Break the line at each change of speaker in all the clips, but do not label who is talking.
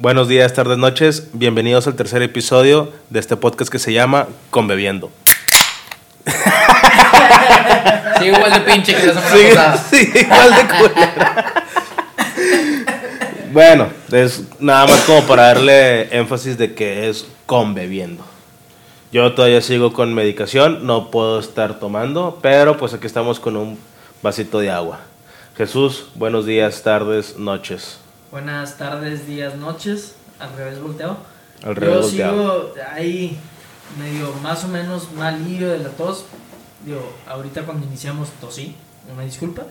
Buenos días, tardes, noches. Bienvenidos al tercer episodio de este podcast que se llama Conbebiendo.
Sí, igual de pinche que la semana
Sí, sí, igual de culera. bueno, es nada más como para darle énfasis de que es conbebiendo. Yo todavía sigo con medicación, no puedo estar tomando, pero pues aquí estamos con un vasito de agua. Jesús, buenos días, tardes, noches.
Buenas tardes, días, noches. Al revés volteo.
Al revés
Yo
volteado.
sigo ahí medio más o menos malillo de la tos. Digo, ahorita cuando iniciamos tosí, una disculpa.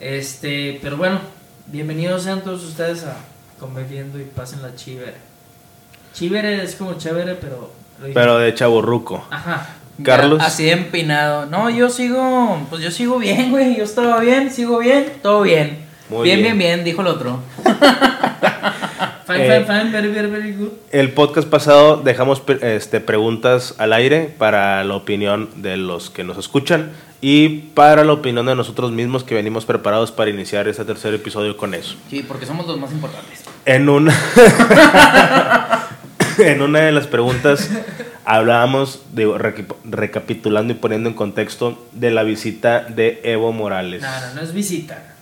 Este, pero bueno, bienvenidos sean todos ustedes a Conviviendo y pasen la chivere. Chivere es como chévere, pero
Pero de chaburruco.
Ajá.
Carlos.
Ya, Así de empinado. No, yo sigo, pues yo sigo bien, güey. Yo estaba bien, sigo bien, todo bien.
Muy
bien,
bien.
bien, bien, dijo el otro.
Fine,
Eh,
fine, fine, very, very, very good.
El podcast pasado dejamos este, preguntas al aire para la opinión de los que nos escuchan y para la opinión de nosotros mismos que venimos preparados para iniciar este tercer episodio con eso.
Sí, porque somos los más importantes.
En una, en una de las preguntas hablábamos, digo, recapitulando y poniendo en contexto de la visita de Evo Morales.
No, no, no es visita.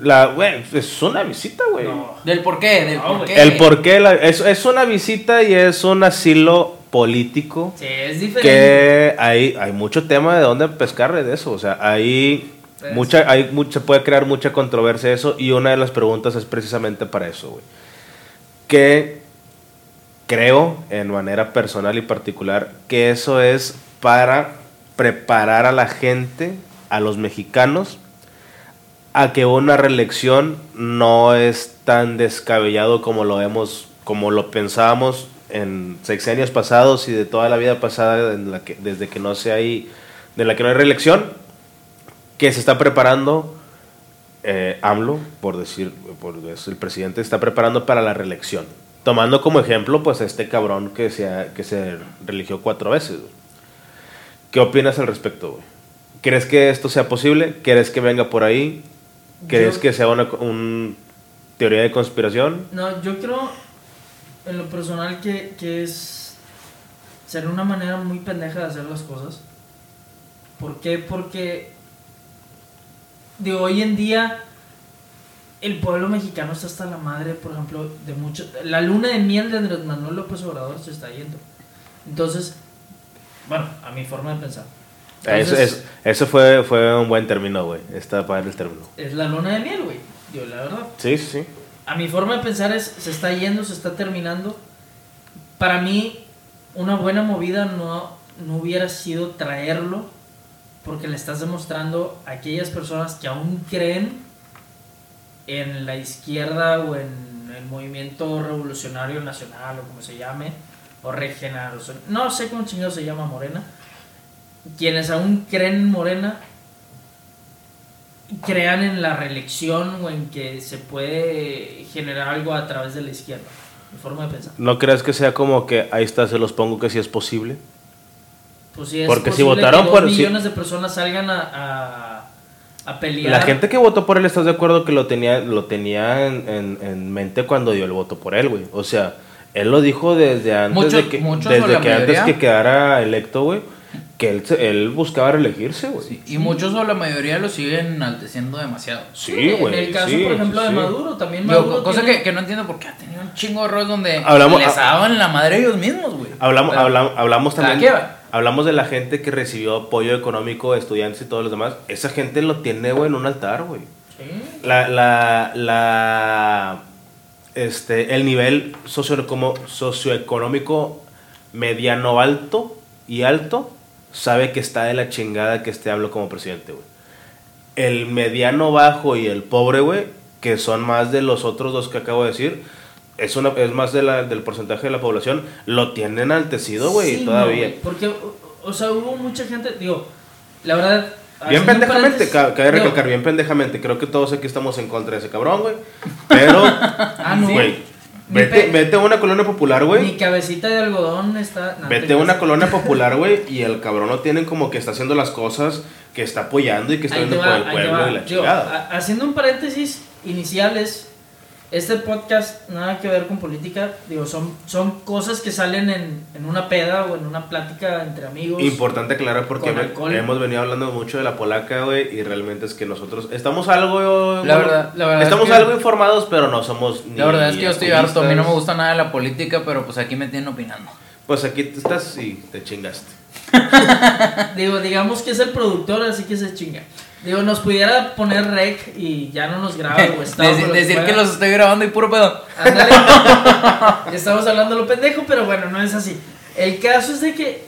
La, güey, es una visita, güey.
No.
¿Del por qué? ¿Del
No,
por qué?
El por qué, la- es, es una visita y es un asilo político.
Sí, es diferente.
que hay, hay mucho tema de dónde pescar de eso. O sea, hay
Pues-
mucha, hay mucha, puede crear mucha controversia eso. Y una de las preguntas es precisamente para eso, güey. Que creo, en manera personal y particular, que eso es para preparar a la gente, a los mexicanos, a que una reelección no es tan descabellado como lo vemos, como lo pensábamos en sexenios pasados y de toda la vida pasada desde que no se hay, de la que no hay reelección, que se está preparando eh, AMLO, por decir, por el presidente, está preparando para la reelección. Tomando como ejemplo, pues, a este cabrón que se, que se religió cuatro veces. ¿Qué opinas al respecto, güey? ¿Crees que esto sea posible? ¿Crees que venga por ahí? ¿Crees
Yo-
que sea una un teoría de conspiración?
No, yo creo en lo personal que, que es ser una manera muy pendeja de hacer las cosas. ¿Por qué? Porque de hoy en día el pueblo mexicano está hasta la madre, por ejemplo, de mucho... La luna de miel de Andrés Manuel López Obrador se está yendo. Entonces, bueno, a mi forma de pensar.
Eso,
Entonces,
es- eso fue, fue un buen término, güey. Está para el término.
es la luna de miel, güey. Yo, la verdad.
Sí, sí,
a mi forma de pensar es, se está yendo, se está terminando. Para mí, una buena movida no, no hubiera sido traerlo, porque le estás demostrando a aquellas personas que aún creen en la izquierda o en el movimiento revolucionario nacional o como se llame, o regeneración, no sé cómo chingado se llama Morena, quienes aún creen en Morena, crean en la reelección o en que se puede generar algo a través de la izquierda. Mi forma de pensar.
¿No crees que sea como que ahí está, se los pongo que sí es posible?
Pues sí es
Porque si
posible
votaron
que dos
por- si-
millones de personas salgan a, a, a pelear.
La gente que votó por él, ¿estás de acuerdo que lo tenía, lo tenía en, en- en mente cuando dio el voto por él, güey? O sea, él lo dijo desde antes de que, desde que antes que quedara electo, güey, que él, se- él buscaba reelegirse, güey.
Y muchos o la mayoría lo siguen enalteciendo demasiado.
Sí, güey.
En el caso,
sí,
por ejemplo,
sí,
de. Maduro, también Maduro.
cosa
tiene-
que, que no entiendo por qué ha tenido un chingo de errores donde
Hablamos-
les daban la madre ellos mismos, güey.
Hablamos,
Pero-
hablamos
Cada
también. Hablamos de la gente que recibió apoyo económico, estudiantes y todos los demás. Esa gente lo tiene, güey, en un altar, güey.
Sí.
La, la, la, este, el nivel socio, como socioeconómico mediano alto y alto sabe que está de la chingada que este hablo como presidente, güey. El mediano bajo y el pobre, güey, que son más de los otros dos que acabo de decir, es, una, es más de la, del porcentaje de la población, lo tienen enaltecido, güey,
Sí,
todavía.
güey, porque, o, sea, hubo mucha gente, digo, la verdad.
Bien pendejamente, cabe recalcar, bien pendejamente. Creo que todos aquí estamos en contra de ese cabrón, güey. Pero,
Ah, no. Mi
vete, vete a una colonia popular,
Mi
güey.
cabecita de algodón está. no,
Vete
te
a una colonia popular, güey, y el cabrón lo tienen como que está haciendo las cosas, que está apoyando y que está viendo por el pueblo y la chingada.
a- haciendo un paréntesis iniciales, este podcast nada que ver con política, digo, son, son cosas que salen en, en una peda o en una plática entre amigos.
Importante aclarar porque hemos venido hablando mucho de la polaca, güey, y realmente es que nosotros estamos algo...
La verdad- la verdad
estamos
es que-
algo informados, pero no somos ni
La verdad es que yo estoy harto, a mí no me gusta nada la política, pero pues aquí me tienen opinando.
Pues aquí estás y te chingaste.
Digo, digamos que es el productor, así que se chinga. Digo, nos pudiera poner rec y ya no nos graba o está.
Decir, que los estoy grabando y puro pedo.
Ándale. Estamos hablando lo pendejo, pero bueno, no es así. El caso es de que.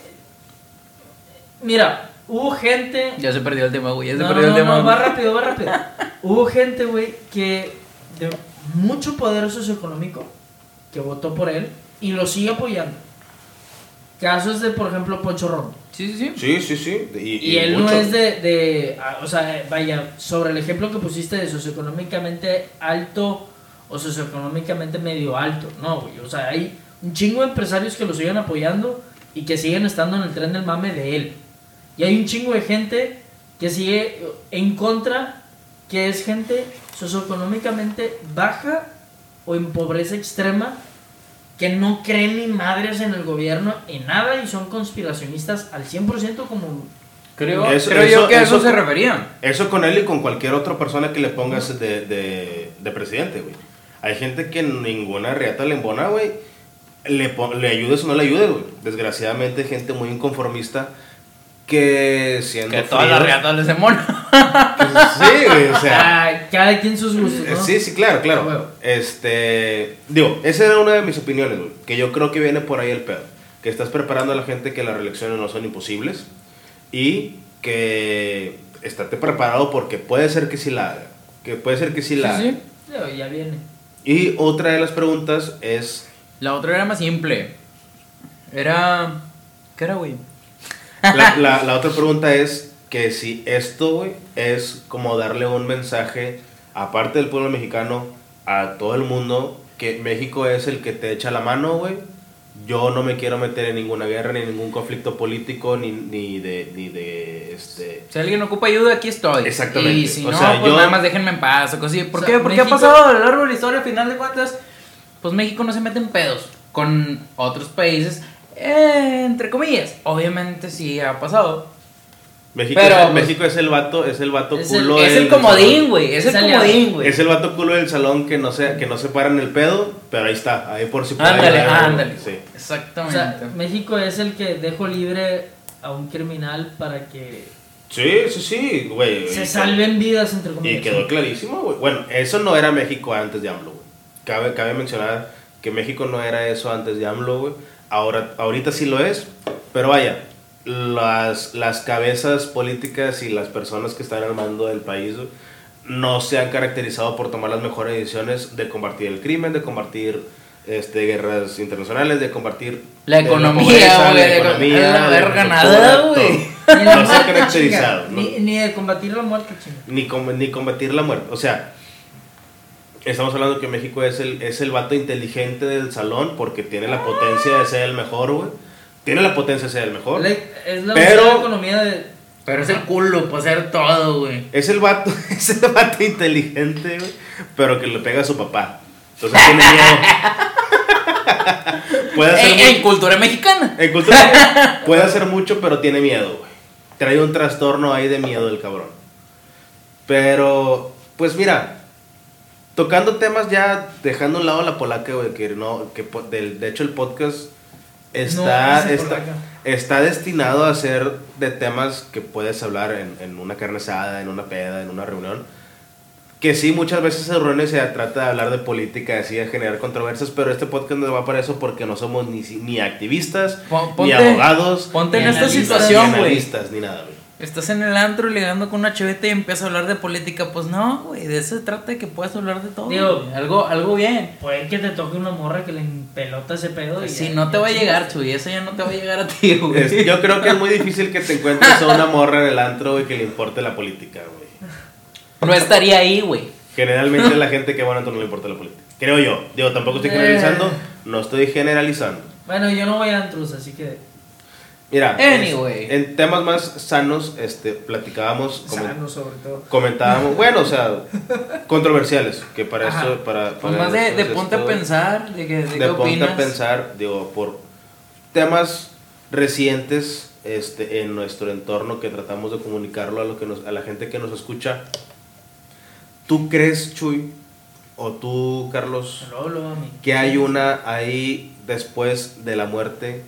Mira, hubo gente.
Ya se perdió el tema, güey, ya se
No,
perdió
no,
el tema.
no, va rápido, va rápido. Hubo gente, güey, que de mucho poder socioeconómico que votó por él y lo sigue apoyando. Casos de, por ejemplo, Poncho Ron.
Sí, sí, sí.
Sí, sí, sí. Y,
Y él no
mucho.
es de, de, o sea, vaya, sobre el ejemplo que pusiste de socioeconómicamente alto o socioeconómicamente medio alto, no, güey, o sea, hay un chingo de empresarios que lo siguen apoyando y que siguen estando en el tren del mame de él. Y hay un chingo de gente que sigue en contra, que es gente socioeconómicamente baja o en pobreza extrema, que no creen ni madres en el gobierno, en nada, y son conspiracionistas al 100% como
Creo,
Eso-
creo
eso-
yo que a eso,
eso-
se referían.
Eso con él y con cualquier otra persona que le pongas de, de, de presidente, güey. Hay gente que ninguna reata le embona, güey. Le, le ayudes o no le ayudes, güey. Desgraciadamente, gente muy inconformista que siendo.
Que todas las
fríos-
reatas les embonan.
Pues, sí, güey, o sea.
Ah, cada quien sus gustos, ¿no?
Sí, sí, claro, claro. Este, digo, esa era una de mis opiniones, güey, que yo creo que viene por ahí el pedo, que estás preparando a la gente que las reelecciones no son imposibles y que estate preparado porque puede ser que sí la haga, que puede ser que sí la
Sí,
haga.
sí.
Ya viene.
Y otra de las preguntas es,
La otra era más simple. Era. ¿Qué era, güey?
La, la- la otra pregunta es que si esto, güey, es como darle un mensaje, aparte del pueblo mexicano, a todo el mundo, que México es el que te echa la mano, güey. Yo no me quiero meter en ninguna guerra, ni en ningún conflicto político, ni, ni de, ni de, este...
Si alguien ocupa ayuda, aquí estoy.
Exactamente.
Y si
O
no,
sea,
pues
yo-
nada más déjenme en paz o cosas así. ¿Por
O
qué?
sea,
Porque ha pasado a lo largo de la historia, al final de cuentas, pues México no se mete en pedos con otros países, eh, entre comillas. Obviamente sí ha pasado.
México,
Pero,
es, el,
pues,
México es el vato, es el vato
es el-
culo
es
del
el comodín, güey. Es el
Es aliado.
comodín, güey.
Es el vato culo del salón que no se, que no se para en el pedo, pero ahí está, ahí por si
Ándale, ándale.
Sí.
O
Exactamente.
sea, México es el que dejo libre a un criminal para que
Sí, sí, sí, güey.
se
Y-
salven vidas, entre
Y
comillas.
quedó clarísimo, güey. Bueno, eso no era México antes de AMLO, güey. Cabe, cabe mencionar que México no era eso antes de AMLO, güey. Ahora, ahorita sí lo es, pero vaya, las, las cabezas políticas y las personas que están al mando del país no se han caracterizado por tomar las mejores decisiones de combatir el crimen, de combatir este, guerras internacionales, de combatir
La
de
economía,
pobreza, la
de-
economía,
la
la
verga,
infraestructura,
nada,
todo.
güey.
La
No se ha caracterizado.
Ni, ni de combatir la muerte, chinga.
ni, com- ni combatir la muerte. O sea, estamos hablando que México es el, es el vato inteligente del salón porque tiene la potencia de ser el mejor, güey. Tiene la potencia de ser el mejor.
Es la
Pero-
economía de.
Pero es el culo para hacer todo, güey.
Es el vato, es el vato inteligente, güey, pero que le pega a su papá. Entonces tiene miedo. puede hacer
en cultura mexicana.
en cultura puede hacer mucho, pero tiene miedo, güey. Trae un trastorno ahí de miedo el cabrón. Pero, pues mira, tocando temas ya, dejando a un lado la polaca, güey, que no, que del- de, hecho el podcast está,
No,
está, está destinado a ser de temas que puedes hablar en, en una carne asada, en una peda, en una reunión. Que sí, muchas veces en reuniones se trata de hablar de política, así de generar controversias, pero este podcast no va para eso porque no somos ni, ni activistas,
Pon-
ni
ponte-
abogados,
Ponte en
Ni
esta
analistas,
situación,
ni
güey.
analistas, ni nada, güey.
Estás en el antro ligando con una chaveta y empiezas a hablar de política. Pues no, güey. De eso se trata de que puedas hablar de todo.
Digo,
güey. algo, algo bien.
Puede que te toque una morra que le empelota ese pedo. y
Si
ya-
no te va a llegar, Chuy. Eso ya no te va a llegar a ti, güey.
Es- yo creo que es muy difícil que te encuentres a una morra en el antro y que le importe la política, güey.
No estaría ahí, güey.
Generalmente la gente que va al antro no le importa la política. Creo yo. Digo, tampoco estoy
Eh.
generalizando, no estoy generalizando.
Bueno, yo no voy a antros, así que.
Mira,
Anyway.
en temas más sanos, este, platicábamos,
sobre todo.
comentábamos, bueno, o sea, controversiales, que para
Ajá.
eso, para,
Pues
para
más de, de ponte a pensar, de, que, de,
de
qué
ponte
opinas.
a pensar, digo, por temas recientes este, en nuestro entorno que tratamos de comunicarlo a, lo que nos, a la gente que nos escucha. ¿Tú crees, Chuy, o tú, Carlos, que hay una ahí después de la muerte?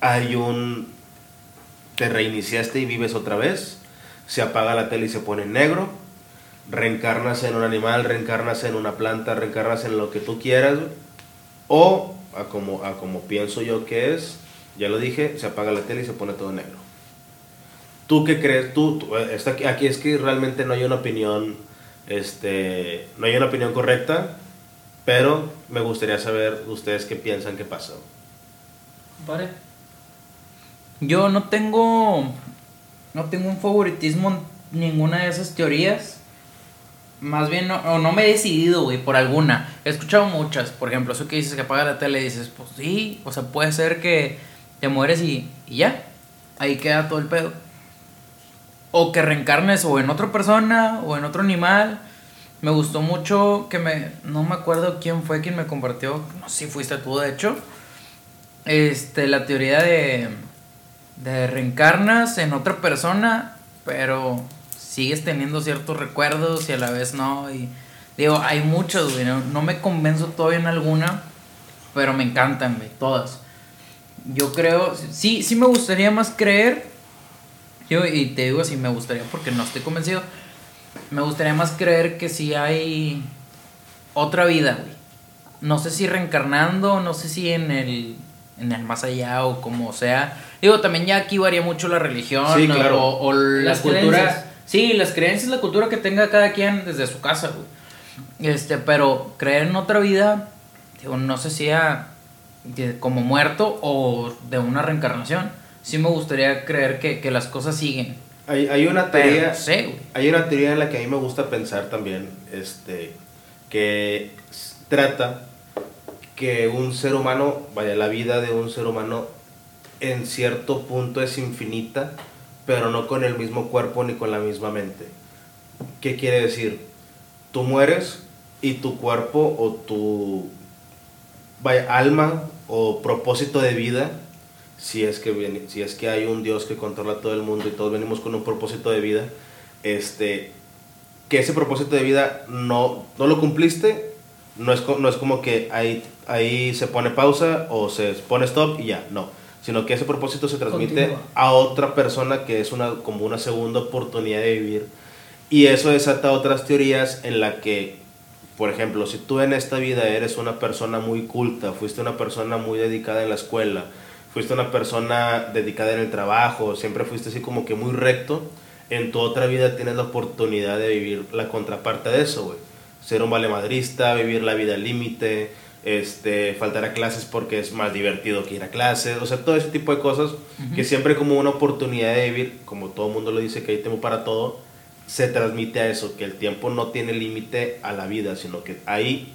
Hay un... Te reiniciaste y vives otra vez, se apaga la tele y se pone en negro, reencarnas en un animal, reencarnas en una planta, reencarnas en lo que tú quieras, o a como, a como pienso yo que es, ya lo dije, se apaga la tele y se pone todo negro. ¿Tú qué crees? Tú, tú- eh, está aquí, es que realmente no hay una opinión, este, no hay una opinión correcta, pero me gustaría saber ustedes qué piensan que pasa.
Compadre.
Yo no tengo. No tengo un favoritismo en ninguna de esas teorías. Más bien, no, no me he decidido, güey, por alguna. He escuchado muchas. Por ejemplo, eso que dices que apaga la tele, dices, pues sí, o sea, puede ser que te mueres y, y ya. Ahí queda todo el pedo. O que reencarnes o en otra persona o en otro animal. Me gustó mucho que me. No me acuerdo quién fue quien me compartió. No sé si fuiste tú, de hecho. Este, la teoría de. De reencarnas en otra persona, pero sigues teniendo ciertos recuerdos y a la vez no. Y digo, hay muchos. No, me convenzo todavía en alguna, pero me encantan, güey, todas. Yo creo, sí, sí me gustaría más creer. Yo, y te digo así, me gustaría porque no estoy convencido. Me gustaría más creer que si hay otra vida. No sé si reencarnando, no sé si en el, en el más allá o como sea. Digo, también ya aquí varía mucho la religión
Sí,
o-
claro.
o, o la
Las
cultura.
creencias.
Sí, las creencias, la cultura que tenga cada quien desde su casa, güey. Este, pero creer en otra vida, digo, no sé si sea de- como muerto o de una reencarnación. Sí me gustaría creer que, que las cosas siguen.
Hay, hay una
Pero
teoría...
no sé, güey.
Hay una teoría en la que a mí me gusta pensar también, este, que trata que un ser humano, vaya, la vida de un ser humano en cierto punto es infinita, pero no con el mismo cuerpo ni con la misma mente. ¿Qué quiere decir? Tú mueres y tu cuerpo o tu alma o propósito de vida, si es, que si es que hay un Dios que controla todo el mundo y todos venimos con un propósito de vida, este, que ese propósito de vida no, no lo cumpliste, no es, no es como que ahí, ahí se pone pausa o se pone stop y ya, no. Sino que ese propósito se transmite
Continúa.
a otra persona que es una, como una segunda oportunidad de vivir. Y eso desata otras teorías en la que, por ejemplo, si tú en esta vida eres una persona muy culta, fuiste una persona muy dedicada en la escuela, fuiste una persona dedicada en el trabajo, siempre fuiste así como que muy recto, en tu otra vida tienes la oportunidad de vivir la contraparte de eso, güey. Ser un valemadrista, vivir la vida al límite, este, faltar a clases porque es más divertido que ir a clases, o sea, todo ese tipo de cosas que siempre como una oportunidad de vivir, como todo el mundo lo dice que hay tiempo para todo, se transmite a eso, que el tiempo no tiene límite a la vida, sino que ahí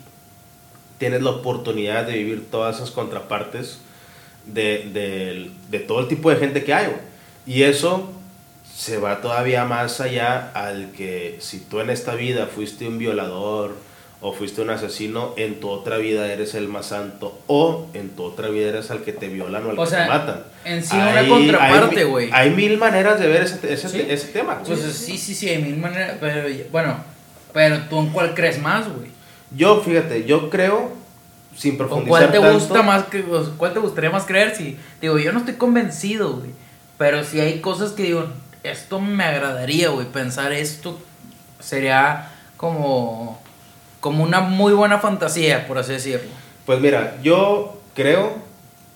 tienes la oportunidad de vivir todas esas contrapartes de, de- de todo el tipo de gente que hay. güey. Y eso se va todavía más allá al que si tú en esta vida fuiste un violador o fuiste un asesino, en tu otra vida eres el más santo o en tu otra vida eres al que te violan o al
O
que
sea,
te matan.
en sí una contraparte,
hay-
güey.
Hay, mil maneras de ver ese, ese,
Sí.
ese tema. güey.
Pues sí, sí, sí, hay mil maneras. Pero bueno, pero tú en cuál crees más, güey.
Yo, fíjate, yo creo, sin
¿Con
profundizar
cuál te
tanto,
gusta más que, cuál te gustaría más creer? Si digo, yo no estoy convencido, güey. Pero si hay cosas que digo, esto me agradaría, güey, pensar esto sería como como una muy buena fantasía, por así decirlo.
Pues mira, yo creo,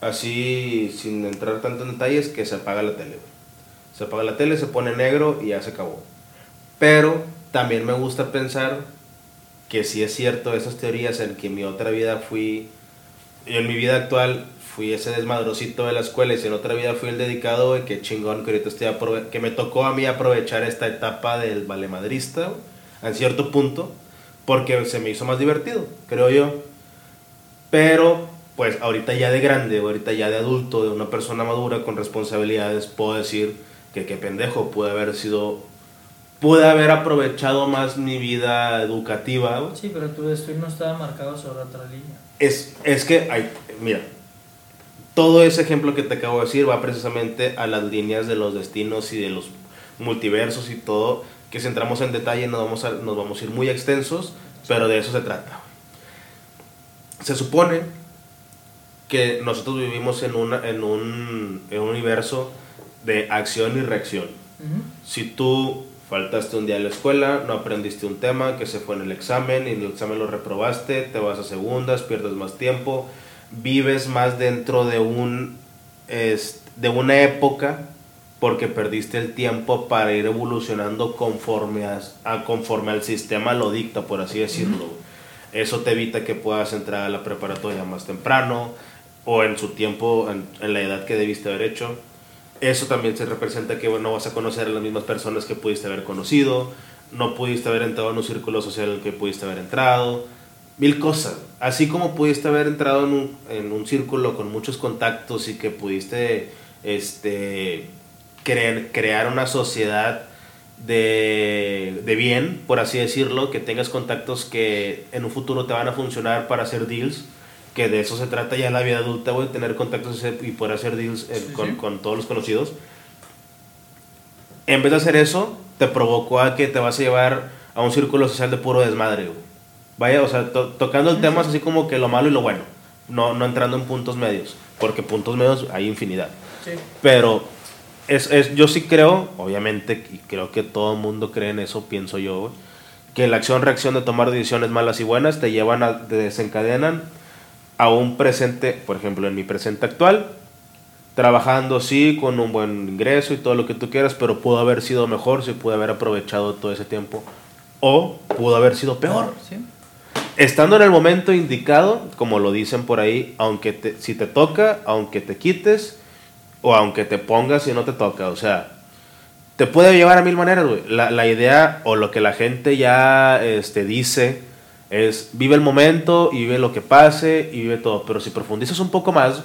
así sin entrar tanto en detalles, que se apaga la tele. güey. Se apaga la tele, se pone negro y ya se acabó. Pero también me gusta pensar que si es cierto esas teorías en que en mi otra vida fui, en mi vida actual fui ese desmadrosito de la escuela y si en otra vida fui el dedicado, güey, que chingón que ahorita estoy aprove- que me tocó a mí aprovechar esta etapa del valemadrista, en cierto punto, porque se me hizo más divertido, creo yo. Pero pues ahorita ya de grande, ahorita ya de adulto, de una persona madura con responsabilidades, puedo decir que qué pendejo, pude haber sido, pude haber aprovechado más mi vida educativa.
Sí, pero tu destino no estaba marcado sobre otra línea.
Es, es que, mira, todo ese ejemplo que te acabo de decir va precisamente a las líneas de los destinos y de los multiversos y todo, que si entramos en detalle nos vamos a, nos vamos a ir muy extensos, pero de eso se trata. Se supone que nosotros vivimos en, una, en, un, en un universo de acción y reacción. Si tú faltaste un día a la escuela, no aprendiste un tema que se fue en el examen y en el examen lo reprobaste, te vas a segundas, pierdes más tiempo, vives más dentro de un es- de una época porque perdiste el tiempo para ir evolucionando conforme a, a- conforme al sistema lo dicta, por así decirlo. Eso te evita que puedas entrar a la preparatoria más temprano o en su tiempo, en, en la edad que debiste haber hecho. Eso también se representa que bueno, no vas a conocer a las mismas personas que pudiste haber conocido, no pudiste haber entrado en un círculo social en el que pudiste haber entrado, mil cosas. Así como pudiste haber entrado en un, en un círculo con muchos contactos y que pudiste este, crear, crear una sociedad de, de bien, por así decirlo, que tengas contactos que en un futuro te van a funcionar para hacer deals, que de eso se trata ya la vida adulta, güey, tener contactos y poder hacer deals eh,
Sí,
con,
sí.
con todos los conocidos. En vez de hacer eso, te provocó a que te vas a llevar a un círculo social de puro desmadre, güey. Vaya, o sea, to- tocando el tema es así como que lo malo y lo bueno, no, no entrando en puntos medios, porque puntos medios hay infinidad.
Sí.
Pero es, es, yo sí creo, obviamente, y creo que todo el mundo cree en eso, pienso yo, que la acción-reacción de tomar decisiones malas y buenas te llevan a, te desencadenan a un presente, por ejemplo, en mi presente actual, trabajando sí, con un buen ingreso y todo lo que tú quieras, pero pudo haber sido mejor si pude haber aprovechado todo ese tiempo, o pudo haber sido peor.
Sí.
Estando en el momento indicado, como lo dicen por ahí, aunque te, si te toca, aunque te quites, o aunque te pongas y no te toca, o sea, te puede llevar a mil maneras, güey. La, idea o lo que la gente ya este, dice es vive el momento y vive lo que pase y vive todo, pero si profundizas un poco más,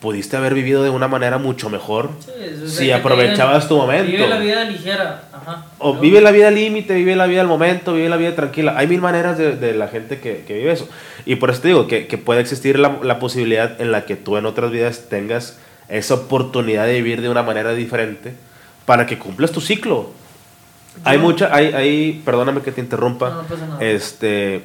pudiste haber vivido de una manera mucho mejor
Sí,
si aprovechabas tu momento.
Vive la vida ligera. Ajá.
O
Yo-
vive la vida límite, vive la vida al momento, vive la vida tranquila. Hay mil maneras de, de la gente que, que vive eso. Y por eso te digo que, que puede existir la, la posibilidad en la que tú en otras vidas tengas esa oportunidad de vivir de una manera diferente para que cumplas tu ciclo. Hay
Yo-
mucha, hay, hay, perdóname que te interrumpa,
No, no pasa nada.
este,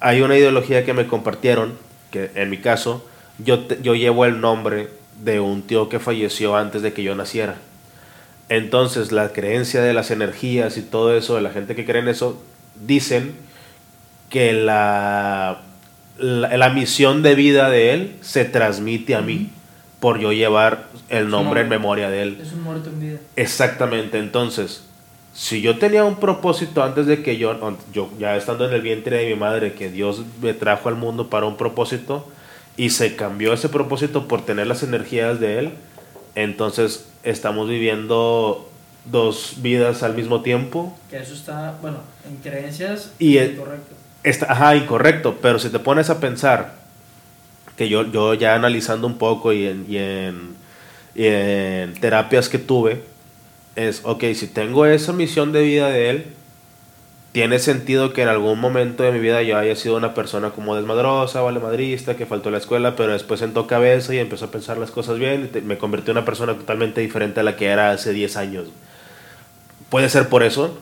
hay una ideología que me compartieron, que en mi caso, yo, yo llevo el nombre de un tío que falleció antes de que yo naciera. Entonces, la creencia de las energías y todo eso, de la gente que cree en eso, dicen que la, la, la misión de vida de él se transmite a mí por yo llevar el nombre en memoria de él.
Es un muerto en vida.
Exactamente, entonces, si yo tenía un propósito antes de que yo, yo ya estando en el vientre de mi madre, que Dios me trajo al mundo para un propósito y se cambió ese propósito por tener las energías de Él, entonces estamos viviendo dos vidas al mismo tiempo.
Que eso está, bueno, en creencias
Y el-
correcto.
Está, ajá, incorrecto, pero si te pones a pensar, que yo, yo ya analizando un poco y en, y en, y en terapias que tuve, es, ok, si tengo esa misión de vida de él, tiene sentido que en algún momento de mi vida yo haya sido una persona como desmadrosa, vale madrista, que faltó a la escuela, pero después sentó cabeza y empezó a pensar las cosas bien y me convirtió en una persona totalmente diferente a la que era hace 10 años. Puede ser por eso,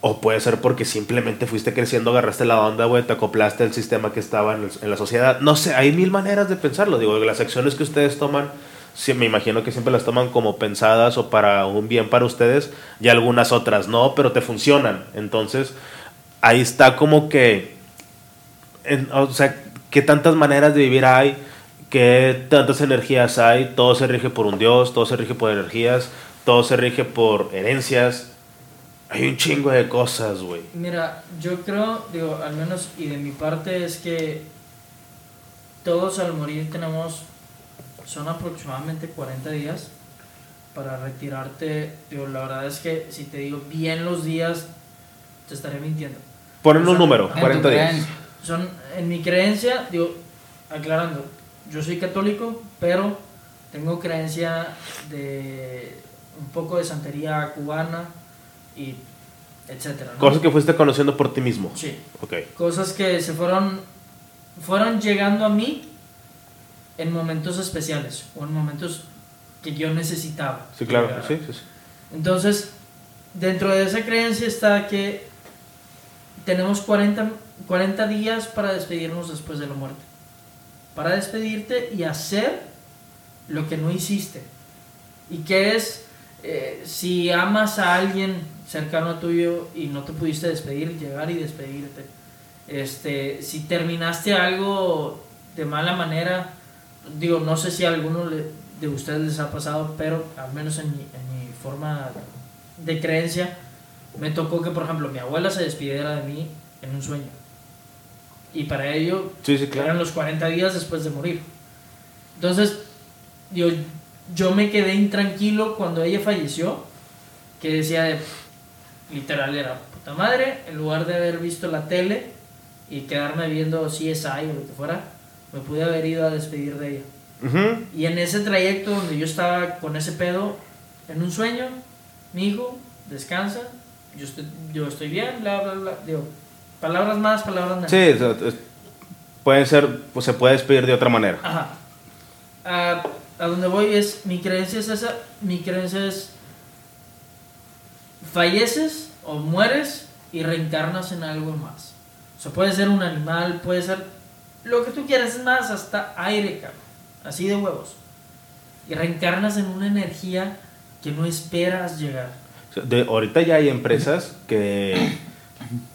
o puede ser porque simplemente fuiste creciendo, agarraste la onda, güey, te acoplaste al sistema que estaba en, en la sociedad. No sé, hay mil maneras de pensarlo. Digo, las acciones que ustedes toman, sí, me imagino que siempre las toman como pensadas o para un bien para ustedes, y algunas otras no, pero te funcionan. Entonces, ahí está como que, en- o sea, qué tantas maneras de vivir hay, qué tantas energías hay, todo se rige por un Dios, todo se rige por energías, todo se rige por herencias. Hay un chingo de cosas, güey.
Mira, yo creo, digo, al menos y de mi parte es que todos al morir tenemos, son aproximadamente 40 días para retirarte. Digo, la verdad es que si te digo bien los días, te estaré mintiendo.
Ponen un número,
en tu
40 días.
creencia.
Son, en mi creencia, digo, aclarando, yo soy católico, pero tengo creencia de un poco de santería cubana y etcétera. ¿no?
Cosas que fuiste conociendo por ti mismo.
Sí,
Ok.
cosas que se fueron fueron llegando a mí en momentos especiales o en momentos que yo necesitaba.
Sí, claro. Sí, sí, sí.
Entonces, dentro de esa creencia está que tenemos 40, 40 días para despedirnos después de la muerte. Para despedirte y hacer lo que no hiciste. Y que es, eh, si amas a alguien cercano a tuyo y no te pudiste despedir, llegar y despedirte. Este, si terminaste algo de mala manera, digo, no sé si a alguno le- de ustedes les ha pasado, pero al menos en mi, en mi forma de creencia, me tocó que, por ejemplo, mi abuela se despidiera de mí en un sueño. Y para ello
Sí, sí, claro.
eran los 40 días después de morir. Entonces, yo, yo me quedé intranquilo cuando ella falleció, que decía, de- literal, era puta madre, en lugar de haber visto la tele y quedarme viendo CSI o lo que fuera, me pude haber ido a despedir de ella.
Ujú.
Y en ese trayecto donde yo estaba con ese pedo, en un sueño, mi hijo, descansa, yo estoy, yo estoy bien, bla, bla, bla. Digo, palabras más, palabras menos.
Sí, pueden ser, pues se puede despedir de otra manera.
Ajá. A, a donde voy es, mi creencia es esa, mi creencia es, falleces o mueres y reencarnas en algo más. O sea, puede ser un animal, puede ser lo que tú quieras, es más, hasta aire, cabrón. Así de huevos. Y reencarnas en una energía que no esperas llegar.
De, ahorita ya hay empresas que,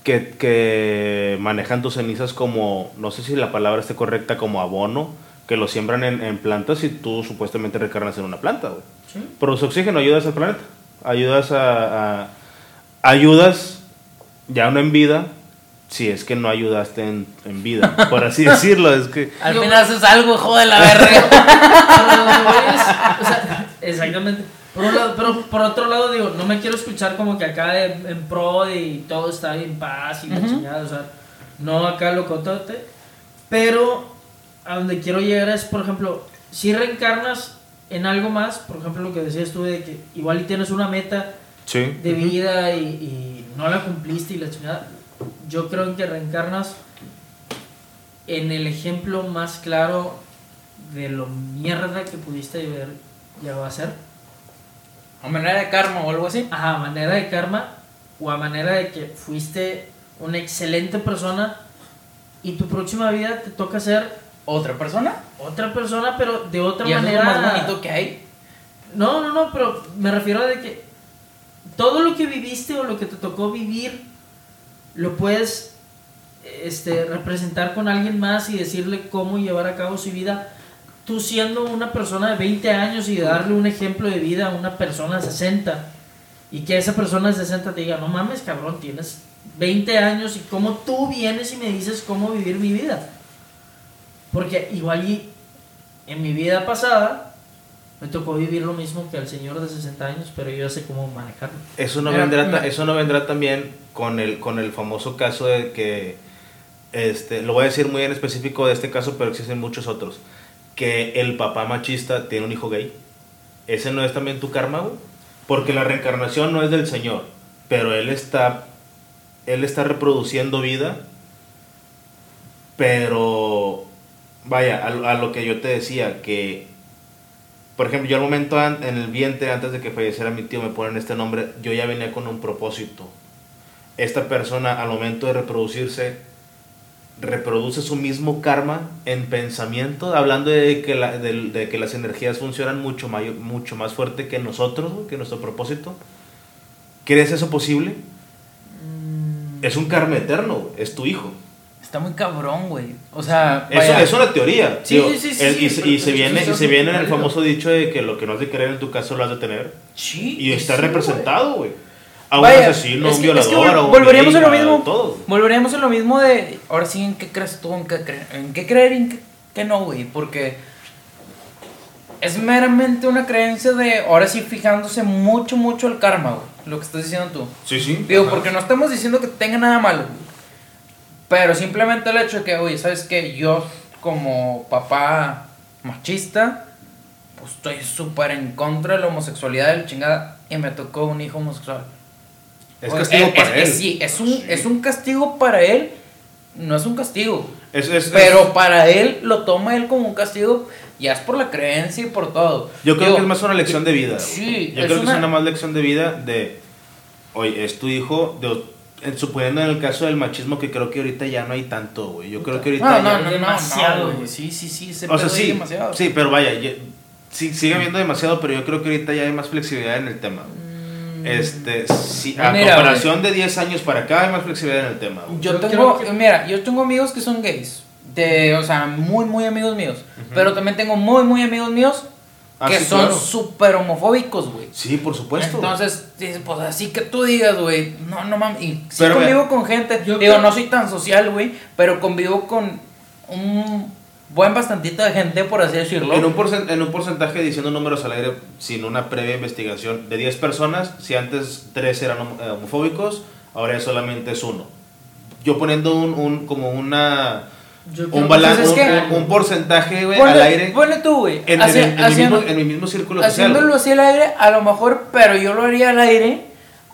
que, que manejan tus cenizas como, no sé si la palabra esté correcta, como abono, que lo siembran en, en plantas y tú supuestamente recarnas en una planta, güey.
¿Sí?
Produce oxígeno, ayudas al planeta. Ayudas a, a- Ayudas, ya no en vida, si es que no ayudaste en, en vida, por así decirlo. Es que.
Al final haces algo, hijo de la verga.
O sea, exactamente. Por un lado, pero por otro lado, digo, no me quiero escuchar como que acá de- en pro y todo está en paz y la
Ujú.
chingada, o sea, no acá locotote. Pero a donde quiero llegar es, por ejemplo, si reencarnas en algo más, por ejemplo, lo que decías tú de que igual y tienes una meta
Sí.
de vida y, y no la cumpliste y la chingada. Yo creo que reencarnas en el ejemplo más claro de lo mierda que pudiste haber llegado a ser.
A manera de karma o algo así.
Ajá, a manera de karma o a manera de que fuiste una excelente persona y tu próxima vida te toca ser
Otra persona.
otra persona, pero de otra
Y eso es
manera.
más bonito que hay.
No, no, no, pero me refiero a de que todo lo que viviste o lo que te tocó vivir lo puedes este, representar con alguien más y decirle cómo llevar a cabo su vida. Tú siendo una persona de 20 años y darle un ejemplo de vida a una persona de 60 y que esa persona de 60 te diga, no mames, cabrón, tienes 20 años y cómo tú vienes y me dices cómo vivir mi vida. Porque igual y en mi vida pasada me tocó vivir lo mismo que al señor de 60 años, pero yo sé cómo manejarlo.
Eso no, vendrá, eso no vendrá también con el, con el famoso caso de que, este, lo voy a decir muy en específico de este caso, pero existen muchos otros, que el papá machista tiene un hijo gay. ¿Ese no es también tu karma, güey? Porque la reencarnación no es del Señor, pero Él está, él está reproduciendo vida, pero vaya, a, a lo que yo te decía, que por ejemplo, yo al momento en el vientre, antes de que falleciera mi tío, me ponen este nombre, yo ya venía con un propósito. Esta persona al momento de reproducirse, reproduce su mismo karma en pensamiento, hablando de que, la- de- de que las energías funcionan mucho, mayor, mucho más fuerte que nosotros, que nuestro propósito. ¿Crees eso posible? Es un karma eterno, es tu hijo.
Está muy cabrón, güey. O sea,
Eso es una teoría.
Sí,
digo,
sí, sí,
el- y, se- y viene, y
es
se viene en el famoso dicho de que lo que no has de querer en tu caso lo has de tener.
Sí,
Y está representado, güey. A un
Vaya,
asesino,
es
un
que- es que
violador, a un
volveríamos a lo mismo.
todo.
Volveríamos a lo mismo de. Ahora sí, ¿en qué crees tú? ¿En qué, cre- en qué creer y en qué, qué no, güey? Porque. Es meramente una creencia de. Ahora sí, fijándose mucho, mucho el karma, güey. Lo que estás diciendo tú.
Sí, sí.
Digo,
Ajá.
porque no estamos diciendo que tenga nada malo. güey. Pero simplemente el hecho de que, oye, ¿sabes qué? Yo, como papá machista, pues estoy súper en contra de la homosexualidad de la chingada y me tocó un hijo homosexual.
Es castigo
es-
para
es-
él.
sí, es un, es un castigo para él, no es un castigo.
Es- es-
Pero
es-
para él lo toma él como un castigo, ya es por la creencia y por todo.
yo creo
Digo,
que es más una lección de vida.
Sí,
yo
es
creo que
una-
es una más lección de vida de, oye, es tu hijo, de, suponiendo en el caso del machismo que creo que ahorita ya no hay tanto, güey. Yo creo que ahorita
No,
ya-
no, no, no,
demasiado,
no,
güey.
Sí, sí, sí, ese
O sea, sí,
demasiado.
sí, pero vaya, ya- sí, sigue habiendo demasiado, pero yo creo que ahorita ya hay más flexibilidad en el tema.
Mm.
güey. Este, sí, a
Mira,
comparación de 10 años para acá hay más flexibilidad en el tema. güey.
Yo
Yo
tengo,
que-
mira, yo tengo amigos que son gays. De, o sea, muy, muy amigos míos. Pero también tengo muy, muy amigos míos
Ah,
que
sí,
son
claro.
súper homofóbicos, güey.
Sí, por supuesto.
Entonces, dices, pues así que tú digas, güey, no, no mames. Y sí
Pero
convivo con gente,
yo
digo,
creo-
no soy tan social, güey, pero convivo con un buen bastantito de gente, por así decirlo.
En un, porcen- en un porcentaje, diciendo números al aire, sin una previa investigación, de 10 personas, si antes 3 eran eh, homofóbicos, ahora solamente es uno. Yo poniendo un, un como una un,
que
balan-
pues es
un,
que-
un- un porcentaje güey, al aire
ponle tú, güey.
en, en en mi
haciendo-
mismo, en mi mismo círculo social.
haciéndolo así al aire, a lo mejor, pero yo lo haría al aire,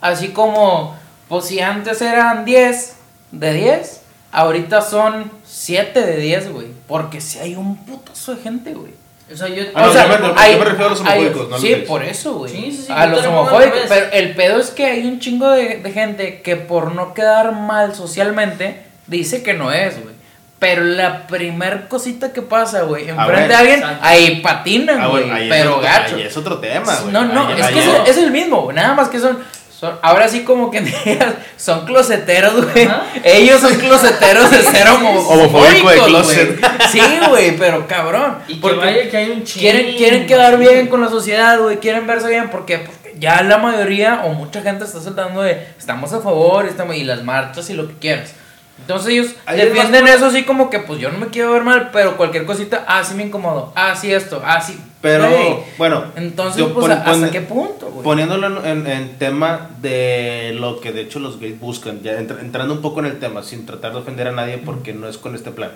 así como, pues si antes eran 10 de 10, ahorita son 7 de 10, güey. Porque si hay un putazo de gente, güey.
O sea, yo.
Ah, no,
o sea,
yo me- yo me
hay-
refiero a los
hay-
homofóbicos, no a los
Sí, por eso, güey.
Sí, sí, sí,
a los homofóbicos. Pero el pedo es que hay un chingo de, de gente que por no quedar mal socialmente, dice que no es, güey. Pero la primer cosita que pasa, güey, enfrente de alguien,
exacto.
ahí patinan,
Ah,
güey.
es
pero
otro-
gacho.
ahí es otro tema, güey.
No, no,
Ahí-
es
ahí
que es, el- es el mismo, güey. Nada más que son, son ahora sí como que son closeteros, güey. Ellos son closeteros de ser homo-
Homofóbico de closet.
Sí, güey, pero cabrón.
Y que
Porque
vaya que hay un chingo.
quieren, quieren quedar bien con la sociedad, güey. Quieren verse bien porque, porque ya la mayoría o mucha gente está saltando de estamos a favor estamos, y las marchas y lo que quieras. Entonces ellos
Ahí es
defienden
por-
eso así como que pues yo no me quiero ver mal, pero cualquier cosita, ah, sí me incomodo, ah, sí esto, ah, sí.
Pero,
Güey.
bueno,
Entonces,
yo
pues,
pon-
¿hasta
pon-
qué punto, güey?
Poniéndolo en, en- tema de lo que de hecho los gays buscan, ya entra- entrando un poco en el tema, sin tratar de ofender a nadie porque no es con este plan.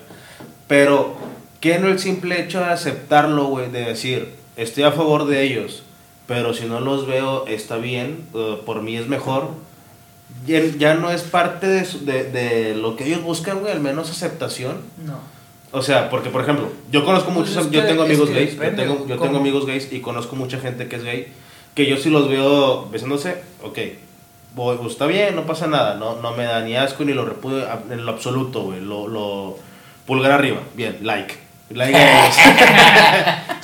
Pero, ¿qué no el simple hecho de aceptarlo, güey? De decir, estoy a favor de ellos, pero si no los veo, está bien, eh, por mí es mejor. Ya, ya no es parte de, su- de, de lo que ellos buscan, güey, al menos aceptación.
No.
O sea, porque por ejemplo, yo conozco
Pues
muchos, yo
que-
tengo amigos gays, yo
depende,
tengo, yo tengo amigos gays y conozco mucha gente que es gay, que yo si los veo besándose, ok, voy, pues, está bien, no pasa nada, no, no me da ni asco ni lo repudio en lo absoluto, güey, lo, lo pulgar arriba, bien, like, like a ellos.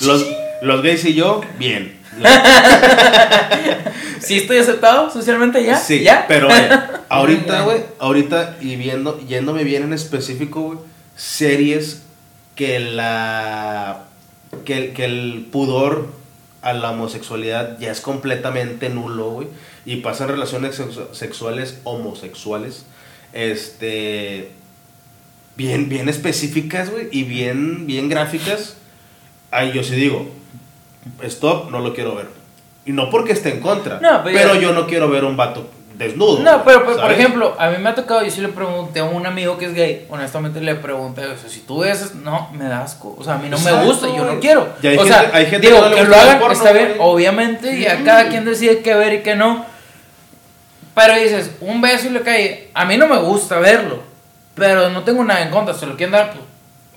los, los gays y yo, bien.
¿Sí estoy aceptado socialmente ya?
Sí,
¿Ya?
pero ahorita, güey, ahorita y viendo, yéndome bien en específico, güey, series que la que, el- que el pudor a la homosexualidad ya es completamente nulo, güey, y pasan relaciones sexu- sexuales homosexuales, este bien bien específicas, güey, y bien bien gráficas. Ahí yo sí digo, stop, no lo quiero ver. Y no porque esté en contra,
No, pero
yo no quiero ver un vato desnudo.
No, pero, pero, por ejemplo, a mí me ha tocado, yo sí le pregunté a un amigo que es gay, honestamente le pregunté, o sea, si tú ves, no, me da asco, o sea, a mí no me gusta, yo no quiero. O
gente-
sea,
hay gente
digo,
que no
que lo hagan,
porno,
está bien, obviamente, ya cada quien decide qué ver y qué no. Pero dices, un beso y le cae, a mí no me gusta verlo, pero no tengo nada en contra, se lo quieren dar, pues,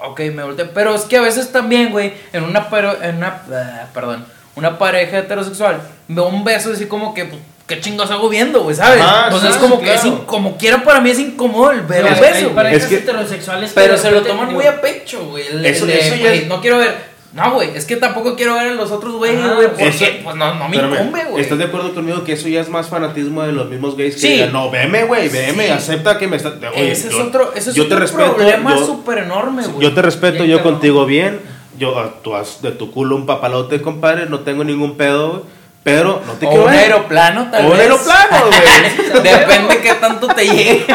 ok, me volteé. Pero es que a veces también, güey, en una, pero, en una, ah, perdón, una pareja heterosexual, veo un beso así como que, pues, ¿qué chingos hago viendo, güey, sabes? Entonces
sí,
es como
sí,
que es como quiera para mí es incómodo el ver
Pero
un beso,
hay parejas
Es que-
heterosexuales que
Pero
de
se lo toman
digo,
muy a pecho, güey. el-
Eso-
el de,
eso ya
güey,
es-
No quiero ver. No, güey, es que tampoco quiero ver a los otros güeyes,
Ajá,
güey, porque
eso-
pues no, no me incumbe, güey.
¿Estás de acuerdo conmigo que eso ya es más fanatismo de los mismos gays que
Sí.
digan, no, veme, güey, veme,
Sí.
acepta que me está... Oye,
ese es
yo-
otro, ese es
yo te respeto,
problema
yo-
súper enorme, güey.
Yo te respeto,
Bien,
yo contigo bien. Yo, ah, tú has de tu culo un papalote, compadre, no tengo ningún pedo, güey, pero no te
o
quiero
un
ver.
aeroplano, tal
O un
vez.
aeroplano, güey.
Depende qué tanto te llegue.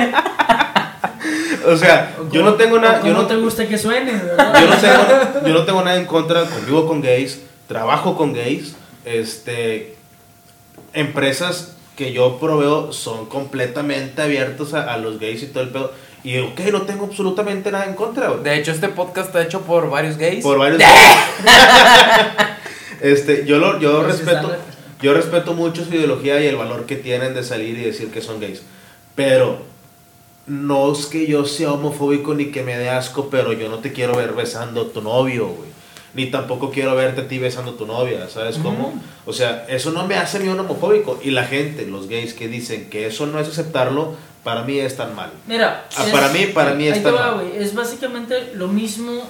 O sea, yo no tengo nada... Yo no,
te gusta que suene, ¿verdad?
yo, no tengo, yo no tengo nada en contra, convivo con gays, trabajo con gays, este, empresas que yo proveo son completamente abiertos a, a los gays y todo el pedo. Y ok, no tengo absolutamente nada en contra, güey.
De hecho, este podcast está hecho por varios gays.
Por varios. este, yo lo, yo respeto. Yo respeto mucho su ideología y el valor que tienen de salir y decir que son gays. Pero no es que yo sea homofóbico ni que me dé asco, pero yo no te quiero ver besando a tu novio, güey. Ni tampoco quiero verte a ti besando a tu novia, ¿sabes cómo? O sea, eso no me hace mí un homofóbico. Y la gente, los gays que dicen que eso no es aceptarlo, para mí es tan mal.
Mira,
Ah, para mí- para mí
te va,
mal.
Es básicamente lo mismo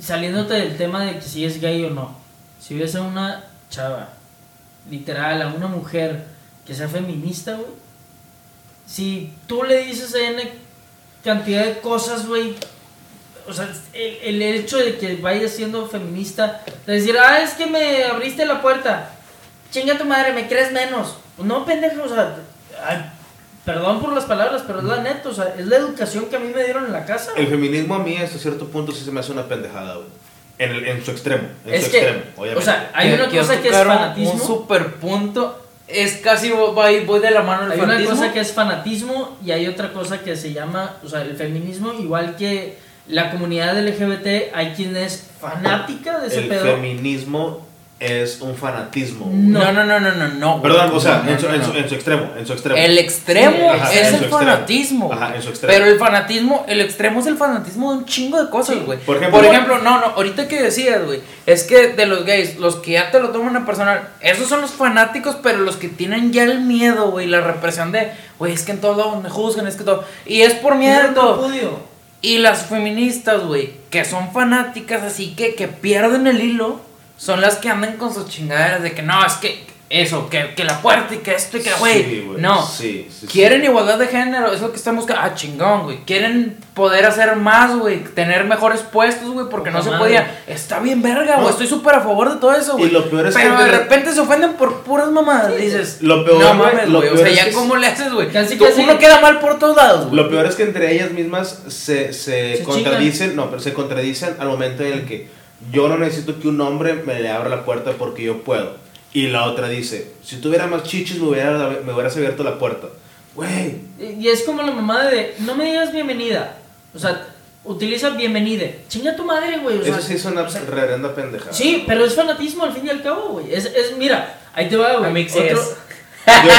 saliéndote del tema de que si es gay o no. Si ves a una chava, literal, a una mujer que sea feminista, güey. Si tú le dices a N cantidad de cosas, güey. O sea, el, el hecho de que vaya siendo feminista, de decir, ah, es que me abriste la puerta. Chinga tu madre, me crees menos. No, pendejo, o sea, ay, perdón por las palabras, pero es la neta, o sea, es la educación que a mí me dieron en la casa.
El feminismo a mí hasta cierto punto sí se me hace una pendejada, güey. En, el- en su extremo, en
Es
su
que,
extremo, obviamente.
o sea, hay
Quiero-
una cosa que es fanatismo.
Un super punto. Es casi voy, voy de la mano el
Hay una cosa que es fanatismo y hay otra cosa que se llama, o sea, el feminismo, igual que la comunidad LGBT, hay quien es fanática de ese
el
pedo.
feminismo es un fanatismo.
No.
No, no, no, no, no.
Perdón, o sea,
No,
en, su,
no,
en
no.
su- en su extremo, en su extremo.
El extremo
Ajá,
es el fanatismo.
Ajá, en su extremo.
Pero el fanatismo, el extremo es el fanatismo de un chingo de cosas,
Sí.
güey.
Por ejemplo-
no, no, ahorita que decías, güey, es que de los gays, los que ya te lo toman a personal, esos son los fanáticos, pero los que tienen ya el miedo, güey, la represión de, güey, es que en todo me juzgan, es que todo. Y es por miedo todo. Y las feministas, güey, que son fanáticas así que, que pierden el hilo, son las que andan con sus chingaderas de que no, es que eso, que, que la puerta y que esto y que, güey.
Sí, güey,
no.
sí, sí, sí.
Quieren igualdad de género, es lo que están buscando. Ah, chingón, güey. Quieren poder hacer más, güey. Tener mejores puestos, güey, porque no se
madre.
podía. Está bien verga, güey.
No.
Estoy súper a favor de todo eso, güey.
Y lo peor es
Pero
que
de
de-
repente se ofenden por puras mamadas. Dices,
Lo peor,
no mames, güey. O sea,
es
ya
que
cómo le haces, güey.
Casi, casi.
Uno queda mal por todos lados, güey.
Lo peor es que entre ellas mismas se, se,
Se
contradicen, no, pero se contradicen al momento en el que yo no necesito que un hombre me le abra la puerta porque yo puedo. Y la otra dice, si tuviera más chichis me, hubiera, me hubieras abierto la puerta. Güey,
Y es como la mamada de, no me digas bienvenida. O sea, utiliza bienvenide. Chinga tu madre, güey. O sea,
eso sí es una
o sea,
reverenda pendejada.
Sí, pero es fanatismo al fin y al cabo, güey. Es, es, mira, ahí te va, güey.
Amix
Otro-
es.
Yo-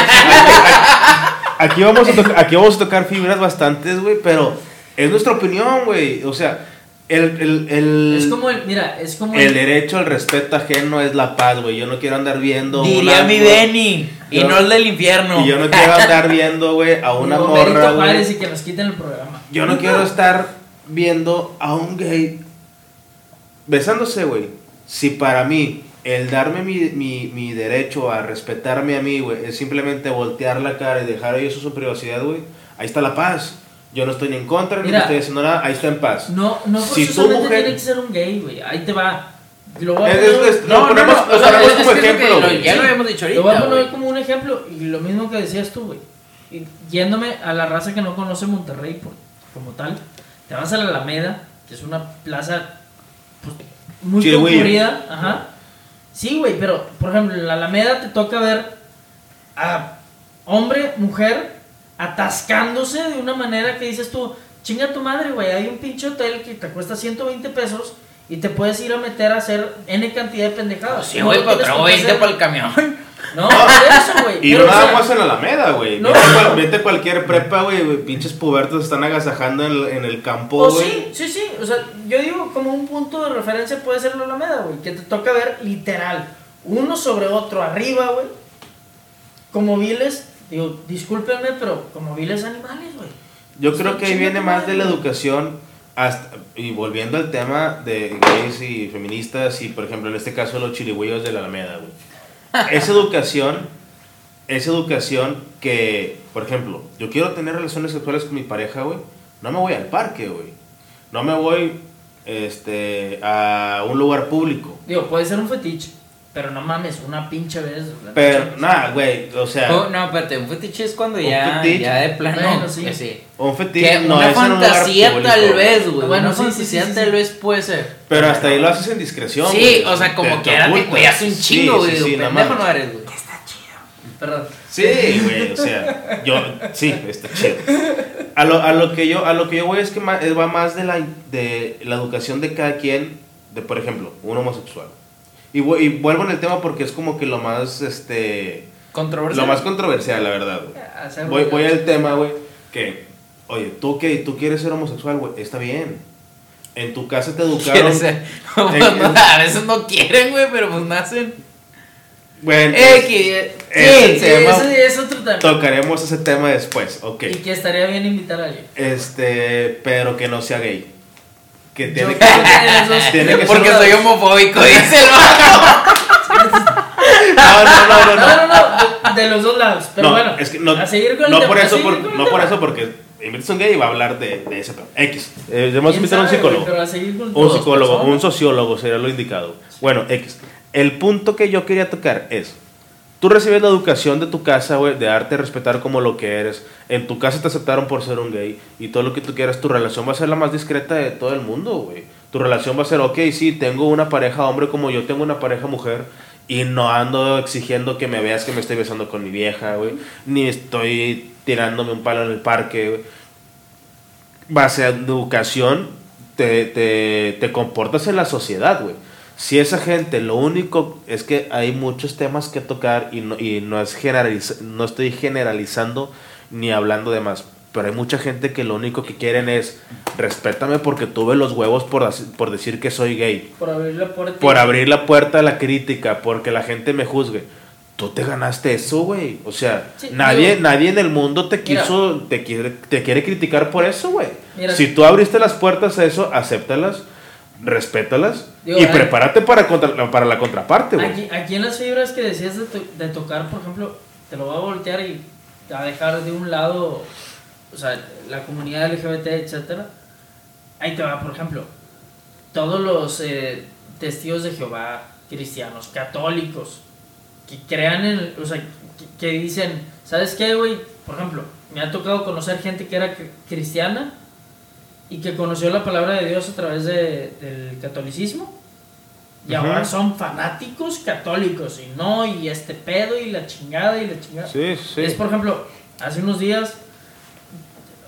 aquí, vamos a tocar, aquí vamos a tocar fibras bastantes, güey, pero es nuestra opinión, güey. O sea, el, el, el,
Es como el, mira, es como
el derecho al respeto ajeno es la paz, güey. Yo no quiero andar viendo.
Diría
una-
mi Benny. Y no el del infierno.
Y yo no quiero andar viendo, güey, a una morra,
Juárez
güey.
y que nos quiten el programa.
Yo no quiero estar viendo a un gay besándose, güey. Si para mí el darme mi, mi, mi derecho a respetarme a mí, güey, es simplemente voltear la cara y dejar a ellos su privacidad, güey, ahí está la paz. Yo no estoy ni en contra, ni
Mira.
estoy haciendo nada, ahí está en paz.
No, no
Si tu
forzosamente
mujer-
tiene que ser un gay, güey. Ahí te va. Lo voy a
Es-
poner,
es-
No,
Lo ponemos-
no,
lo
o sea,
ponemos
es-
como ejemplo,
lo-. Ya lo habíamos dicho
Lo voy a
ahorita,
poner como un ejemplo y lo mismo que decías tú, güey. Y Yéndome a la raza que no conoce Monterrey por, como tal, te vas a la Alameda, que es una plaza pues, muy concurrida. Ajá. Sí, güey, pero por ejemplo, en la Alameda te toca ver a hombre, mujer, atascándose de una manera que dices tú, chinga tu madre, güey, hay un pinche hotel que te cuesta 120 pesos y te puedes ir a meter a hacer N cantidad de pendejadas.
Sí, güey, pero traigo
por qué
20
hacer.
para el camión.
No, eso, güey.
Y
Pero,
no nada
sea,
más en la Alameda, güey.
No.
Vete, cualquier prepa, güey. Pinches pubertos están agasajando en el, en el campo, güey.
Oh, sí, sí, sí. O sea, yo digo como un punto de referencia puede ser la Alameda, güey. Que te toca ver literal uno sobre otro arriba, güey. Como viles, digo, discúlpenme, pero como viles animales, güey.
Yo creo que ahí viene más de la educación hasta, y volviendo al tema de gays y feministas y por ejemplo en este caso los chirigüillos de la Alameda, güey. Esa educación, esa educación que, por ejemplo, yo quiero tener relaciones sexuales con mi pareja, güey. No me voy al parque, güey. No me voy este, a un lugar público.
Digo, puede ser un fetiche, pero no mames, una pinche vez.
Pero,
pinche-
nada, güey, o sea,
Oh, no, espérate, un fetiche es cuando
Un
ya,
fetiche.
ya de plano.
Bueno, sí.
que sí.
un fetiche
Que
no
una
un
fantasía
público,
tal vez, güey.
Bueno,
una
sí, sí,
fantasía
sí,
tal vez puede ser.
Pero hasta ahí lo haces en discreción.
Sí,
güey.
o sea, como
Te-
que era te cuidas un
Sí,
chingo,
sí,
güey.
sí,
pendejo no eres, güey.
Perdón.
Sí, güey, o sea, yo, sí, está chido. A lo, a lo que yo a lo que yo voy es que va más de la de la educación de cada quien, de por ejemplo, un homosexual. Y, y vuelvo en el tema porque es como que lo más este
Controversial.
lo más controversial, la verdad. güey.
Hacer
Voy, voy al tema, güey, que oye, tú que tú quieres ser homosexual, güey, está bien. En tu casa te educaron.
Ser.
En-
no, a veces no quieren, güey, pero pues nacen.
Bueno,
Eh, que.
ese
Sí,
tema-
ese es otro tema.
tocaremos ese tema después, ok.
Y que estaría bien invitar a alguien.
Este, pero que no sea gay. Que tiene que,
esos-
tiene que
Porque
ser
soy homofóbico, dice el vato.
No, no, no, no, no.
No, no, no, de, los dos lados. Pero
no,
bueno,
es que no,
a seguir con el
no
tema,
por eso,
seguir
por-
con el
no por
tema.
eso, porque invitas a un gay y va a hablar de, de ese pedo. X. Eh, debemos
¿Quién
invitar a un psicólogo.
güey? Pero a seguir con el
Un
tema.
psicólogo,
personas.
un sociólogo sería lo indicado. Bueno, X. El punto que yo quería tocar es, tú recibes la educación de tu casa, güey, de darte a respetar como lo que eres. En tu casa te aceptaron por ser un gay y todo lo que tú quieras, tu relación va a ser la más discreta de todo el mundo, güey. Tu relación va a ser, ok, sí, tengo una pareja hombre como yo tengo una pareja mujer y no ando exigiendo que me veas que me estoy besando con mi vieja, güey. Ni estoy tirándome un palo en el parque, güey base a educación te, te, te comportas en la sociedad, güey. Si esa gente, lo único es que hay muchos temas que tocar y no, y no, es generaliza- no estoy generalizando ni hablando de más, pero hay mucha gente que lo único que quieren es respétame porque tuve los huevos por, por decir que soy gay,
Por abrir la puerta.
por abrir la puerta a la crítica, porque la gente me juzgue. Tú te ganaste eso, güey. O sea,
Sí,
nadie,
digo-
nadie en el mundo te
Mira.
quiso, te quiere, te quiere criticar por eso, güey.
Mira.
Si tú abriste las puertas a eso, acéptalas, respétalas
Digo,
y
hay-
prepárate para, contra- para la contraparte, güey.
Aquí, aquí en las fibras que decías de, to- de tocar, por ejemplo, te lo voy a voltear y te va a dejar de un lado, o sea, la comunidad LGBT, etcétera. Ahí te va, por ejemplo, todos los eh, testigos de Jehová, cristianos, católicos, que crean en, o sea, que, que dicen, ¿sabes qué, güey? Por ejemplo, me ha tocado conocer gente que era cr- cristiana y que conoció la palabra de Dios a través de- del catolicismo. Y
Ujú.
ahora son fanáticos católicos y no, y este pedo y la chingada y la chingada.
Sí, sí.
Es por ejemplo, hace unos días,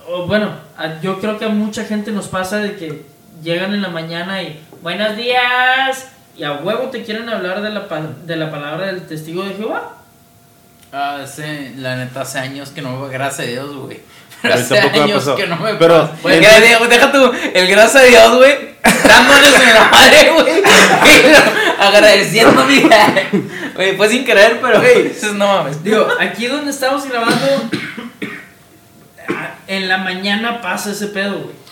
o bueno, a- yo creo que a mucha gente nos pasa de que llegan en la mañana y buenos días y a huevo te quieren hablar de la, de la palabra del testigo de Jehová.
Ah, ese, la neta, hace años que no, gracias a Dios, güey.
Mí
Hace años que no me
Pero,
pasa. Dios, deja tú, el gracias a Dios, güey, dándoles en la madre, güey. Agradeciendo, mira. Güey, fue sin querer, pero, güey, no mames.
Digo, aquí donde estamos grabando, en la mañana pasa ese pedo, güey.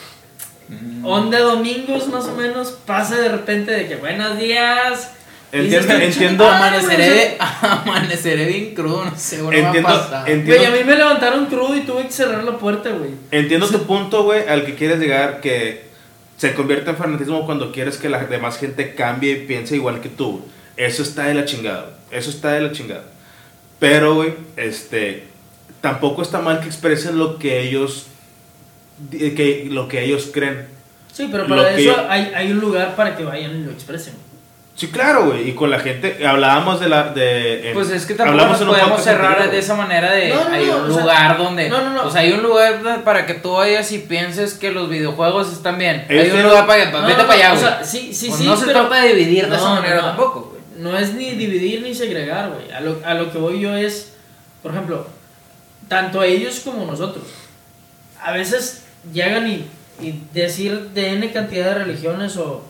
Onda domingos más o menos pasa de repente de que buenos días.
Entiendo,
"Qué
entiendo,
chingada,
Amaneceré,
güey".
de- amaneceré bien crudo, no sé,
Entiendo,
va a pasar.
entiendo.
Güey, a mí me levantaron crudo y tuve que cerrar la puerta, güey.
Entiendo tu punto, güey, al que quieres llegar, que se convierte en fanatismo cuando quieres que la demás gente cambie y piense igual que tú. Eso está de la chingada. Eso está de la chingada. Pero, güey, este, tampoco está mal que expresen lo que ellos, que, lo que ellos creen.
Sí, pero
Lo
para
que
eso
yo-
hay, hay un lugar para que vayan y lo expresen.
Sí, claro, güey. Y con la gente, hablábamos de la, de... en-
Pues es que tampoco nos podemos cerrar
anterior,
de esa manera de
No, no,
hay
no,
un
o sea,
lugar donde
no, no, no.
o sea hay un lugar para que tú vayas y pienses que los videojuegos están bien
Ellos
hay un lugar para que
No,
vete
no,
para allá
o
güey
sea, sí, sí,
Pues
sí.
no se
pero-
trata de dividir de
No,
esa manera
no.
tampoco güey
No es ni dividir ni segregar, güey. A lo, a lo que voy yo es, por ejemplo, tanto ellos como nosotros. A veces llegan y, y decir de N cantidad de religiones o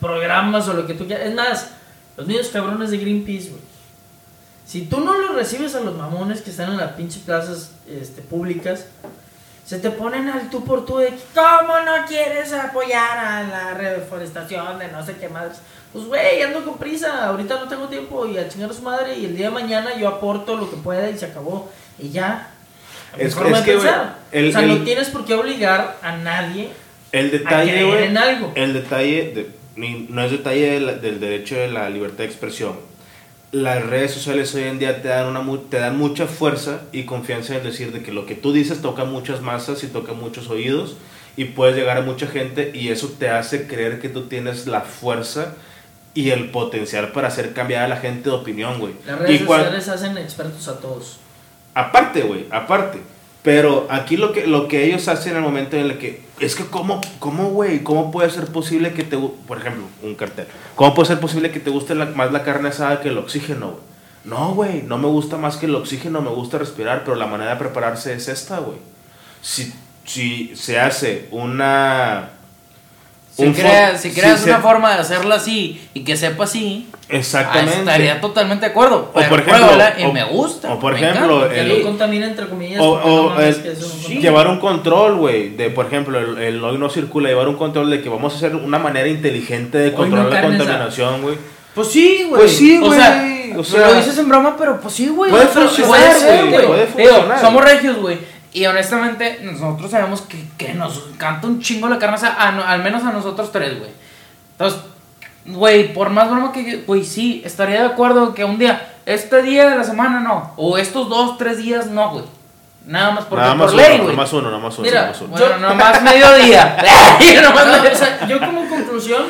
programas o lo que tú quieras. Es más, los niños cabrones de Greenpeace, güey. Si tú no los recibes a los mamones que están en las pinches plazas este, públicas, se te ponen al tú por tú de ¿cómo no quieres apoyar a la reforestación de no sé qué madres? Pues güey, ando con prisa, ahorita no tengo tiempo y a chingar a su madre y el día de mañana yo aporto lo que pueda y se acabó. Y ya.
Es-
forma
es
de
que,
pensar.
el-
o sea,
el-
no tienes por qué obligar a nadie
El
a
detalle,
creer
güey.
en algo.
El detalle, de- ni- no es detalle de la- del derecho de la libertad de expresión. Las redes sociales hoy en día te dan, una, te dan mucha fuerza y confianza en decir de que lo que tú dices toca muchas masas y toca muchos oídos y puedes llegar a mucha gente y eso te hace creer que tú tienes la fuerza y el potencial para hacer cambiar a la gente de opinión, güey.
Las redes
Y
sociales hacen expertos a todos.
Aparte, güey, aparte. Pero aquí lo que, lo que ellos hacen en el momento en el que. Es que, ¿cómo, cómo, güey? ¿Cómo puede ser posible que te. Por ejemplo, un cartel. ¿Cómo puede ser posible que te guste más la carne asada que el oxígeno, güey? No, güey. No me gusta más que el oxígeno. Me gusta respirar. Pero la manera de prepararse es esta, güey. Si, si se hace una.
Si creas,
fo-
si creas
se-
una forma de hacerlo así y que sepa así, ah,
Exactamente.
estaría totalmente de acuerdo.
O por ejemplo,
y
o-
me gusta.
o por ejemplo,
encanta.
El-
contamina entre comillas.
O,
no
el- sí, llevar un control, güey, de por ejemplo, el, el hoy no circula, llevar un control de que vamos a hacer una manera inteligente de
no
controlar la contaminación, güey.
Pues sí, güey.
Pues sí,
O sea,
güey, o
lo dices en broma, pero pues sí, güey.
puede funcionar,
puede ser,
güey,
güey.
funcionar.
somos regios, güey. Y honestamente, nosotros sabemos que, que nos encanta un chingo la carne asada, a al menos a nosotros tres, güey. Entonces, güey, por más broma que güey, sí, estaría de acuerdo que un día, este día de la semana no, o estos dos, tres días no, güey. Nada más porque
nada más
por
uno,
ley,
nada
güey.
más uno, nada más uno,
Mira,
nada más uno.
Bueno,
Yo-
nomás mediodía. Nomás
No,
mediodía.
o sea, yo como conclusión,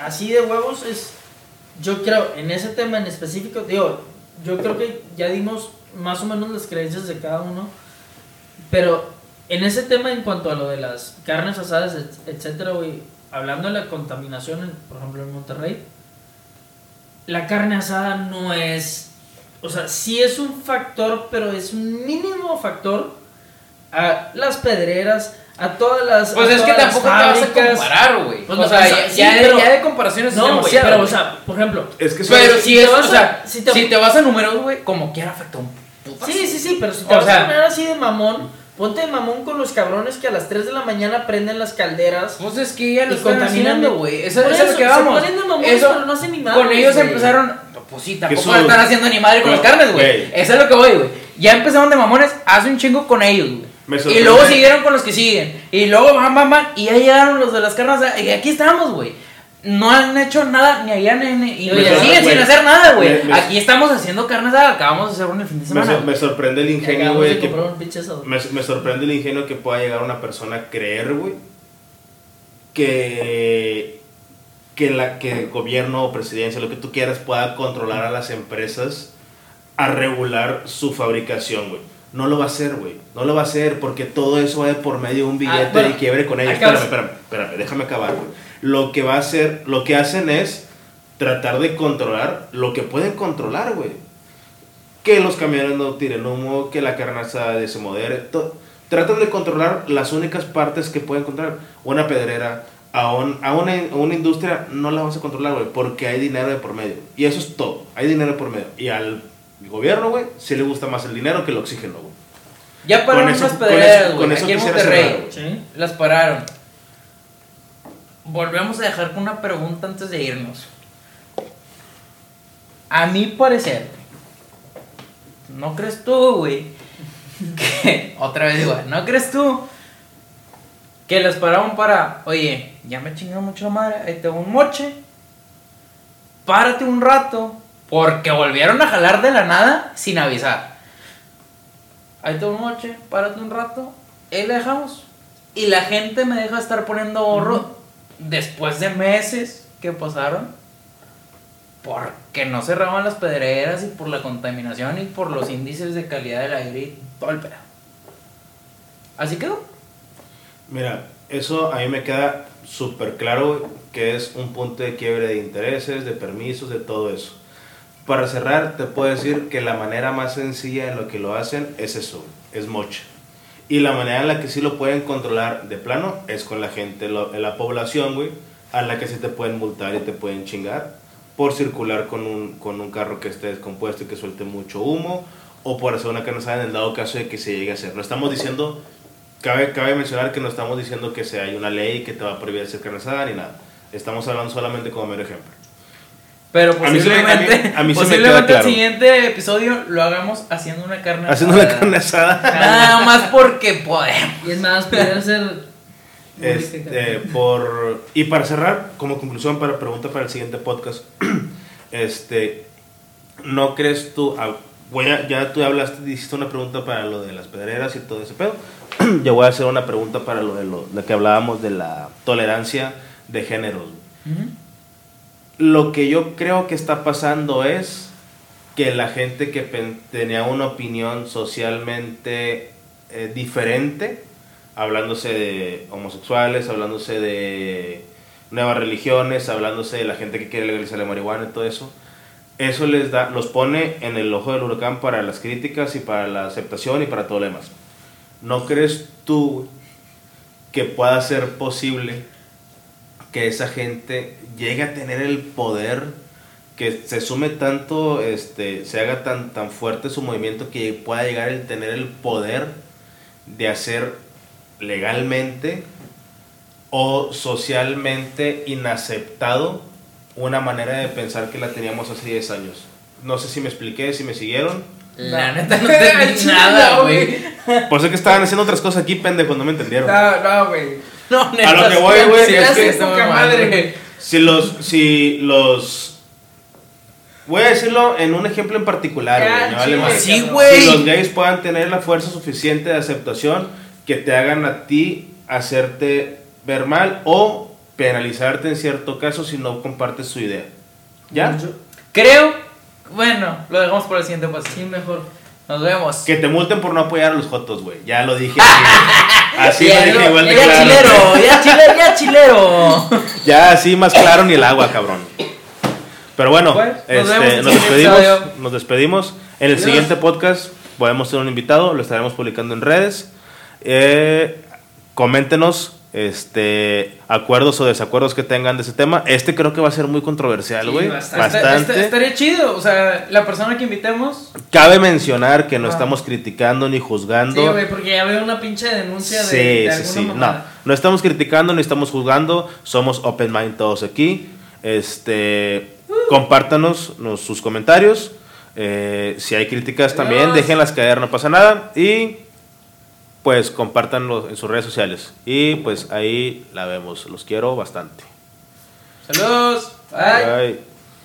así de huevos, es. Yo creo, en ese tema en específico, digo, yo creo que ya dimos más o menos las creencias de cada uno. Pero en ese tema, en cuanto a lo de las carnes asadas, et- etcétera, güey, hablando de la contaminación, en- por ejemplo, en Monterrey, la carne asada no es. O sea, sí es un factor, pero es un mínimo factor a las pedreras, a todas las.
Pues es que tampoco te vas a comparar, güey.
Pues
o
no,
sea,
o sea,
ya,
sí,
ya de-
pero-
ya de comparaciones
No, güey, pero, o
güey.
sea, por ejemplo.
Es que
Pero si, es,
vas
o
a-
sea,
si te-
si te vas a números, güey, como quiera afecta un puto.
Sí, sí, sí, pero si te
O
vas
sea-
a poner así de mamón, ponte de mamón con los cabrones que a las 3 de la mañana prenden las calderas.
Pues es que ya lo
Y
están
contaminan
haciendo,
de-
güey. Eso,
Por
eso es
eso,
lo que
se
vamos.
ponen de mamones,
Eso,
pero no hacen ni
Con
madres,
ellos
güey.
empezaron. Pues sí, tampoco
eso-
lo están haciendo ni madre con
Güey,
las carnes, güey. Eso es lo que voy, güey. Ya empezaron de mamones, hace un chingo con ellos, güey. Y luego siguieron con los que siguen. Y luego van, van, van. Y ya llegaron los de las carnes. Y aquí estamos, güey. No han hecho nada, ni allá, ni, ni- y siguen sin hacer nada, güey.
Me-
Aquí estamos haciendo carnes, acabamos de hacer el fin de
Me,
semana.
me sorprende el ingenio, güey. que-. Me, me sorprende el ingenio que pueda llegar una persona a creer, güey, que, que, la, que el gobierno o presidencia, lo que tú quieras, pueda controlar a las empresas a regular su fabricación, güey. No lo va a hacer, güey. No lo va a hacer porque todo eso va de por medio de un billete
Ah, bueno,
y quiebre con ellos. Espérame, espérame, espérame, déjame acabar, güey. Lo que va a hacer, lo que hacen es tratar de controlar lo que pueden controlar, güey que los camiones no tiren humo, que la carne asada se modere. to- Tratan de controlar las únicas partes que pueden controlar. Una pedrera, a, un- a una, a una industria no la vas a controlar, güey, porque hay dinero de por medio. Y eso es todo, hay dinero de por medio. Y al gobierno, güey, sí le gusta más el dinero que el oxígeno, güey.
Ya pararon
con
pedreras, güey.
con eso
Aquí en Monterrey.
cerrar.
Sí.
Las pararon. Volvemos a dejar con una pregunta antes de irnos. A mi parecer, ¿no crees tú, güey? Que, otra vez digo, ¿no crees tú que las pararon para, oye, ya me chingaron mucho la madre, ahí tengo un moche, párate un rato, porque volvieron a jalar de la nada sin avisar. Ahí tengo un moche, párate un rato, ahí la dejamos. Y la gente me deja estar poniendo ahorro después de meses que pasaron. Porque no cerraban las pedreras y por la contaminación y por los índices de calidad del aire y todo el pedo. Así quedó.
Mira, eso a mí me queda súper claro que es un punto de quiebre de intereses, de permisos, de todo eso. Para cerrar, te puedo decir que la manera más sencilla en lo que lo hacen es eso, es moche. Y la manera en la que sí lo pueden controlar de plano es con la gente, lo- la población, güey, a la que sí te pueden multar y te pueden chingar por circular con un, con un carro que esté descompuesto y que suelte mucho humo, o por hacer una carne asada en el dado caso de que se llegue a hacer. No estamos diciendo, cabe, cabe mencionar que no estamos diciendo que se hay una ley que te va a prohibir hacer carne asada ni nada. Estamos hablando solamente como mero ejemplo.
Pero
A mí se me- a mí-
posiblemente,
a mí se me
posiblemente
queda claro.
el siguiente episodio lo hagamos haciendo una carne
Haciendo una
asada.
carne asada.
Nada más porque podemos.
Y es más, pudiera ser.
Este, por, y para cerrar, como conclusión, para pregunta para el siguiente podcast, este, ¿no crees tú, ah, voy a- ya tú hablaste, hiciste una pregunta para lo de las pedreras y todo ese pedo, yo voy a hacer una pregunta para lo de lo, de que hablábamos de la tolerancia de géneros. Lo que yo creo que está pasando es que la gente que tenía una opinión socialmente eh, diferente, hablándose de homosexuales, hablándose de nuevas religiones, hablándose de la gente que quiere legalizar la marihuana y todo eso, eso les da, los pone en el ojo del huracán para las críticas y para la aceptación y para todo lo demás. ¿No crees tú que pueda ser posible que esa gente llegue a tener el poder, que se sume tanto, este, se haga tan, tan fuerte su movimiento que pueda llegar a tener el poder de hacer legalmente o socialmente inaceptado una manera de pensar que la teníamos hace 10 años. No sé si me expliqué, si me siguieron.
La neta no entendí nada, güey.
Por eso que estaban haciendo otras cosas aquí, pendejos, no me entendieron.
No, no, güey.
No, neta,
A lo que voy, güey, es que-
madre,
güey.
Si los, si los... Voy a decirlo en un ejemplo en particular, güey, vale.
Sí,
güey.
Si los gays puedan tener la fuerza suficiente de aceptación que te hagan a ti hacerte ver mal o penalizarte en cierto caso si no compartes su idea. ¿Ya?
Yo-
Creo, bueno, lo dejamos por el siguiente paso.
Sí, mejor.
Nos vemos.
Que te multen por no apoyar a los jotos, güey. Ya lo dije así. Así lo dije igual de
ya
claro.
chilero, ya chilero, ya chilero.
Ya así más claro ni el agua, cabrón. Pero bueno, este,
nos el
nos, despedimos. Nos despedimos. En el
Adiós.
siguiente podcast podemos tener un invitado, lo estaremos publicando en redes. Eh, coméntenos este, acuerdos o desacuerdos que tengan de ese tema. Este creo que va a ser muy controversial,
Sí,
güey.
bastante.
bastante.
Está- estaría chido. O sea, la persona que invitemos.
Cabe mencionar que no
Ah.
estamos criticando ni juzgando.
Sí, güey, porque ya veo una pinche denuncia de,
Sí,
de
sí,
alguna
sí. No, no estamos criticando ni estamos juzgando. Somos open mind todos aquí. Este, compártanos nos- sus comentarios. Eh, si hay críticas también, déjenlas caer, no pasa nada. Y pues compártanlo en sus redes sociales. Y pues ahí la vemos. Los quiero bastante.
Saludos. Bye.
Bye.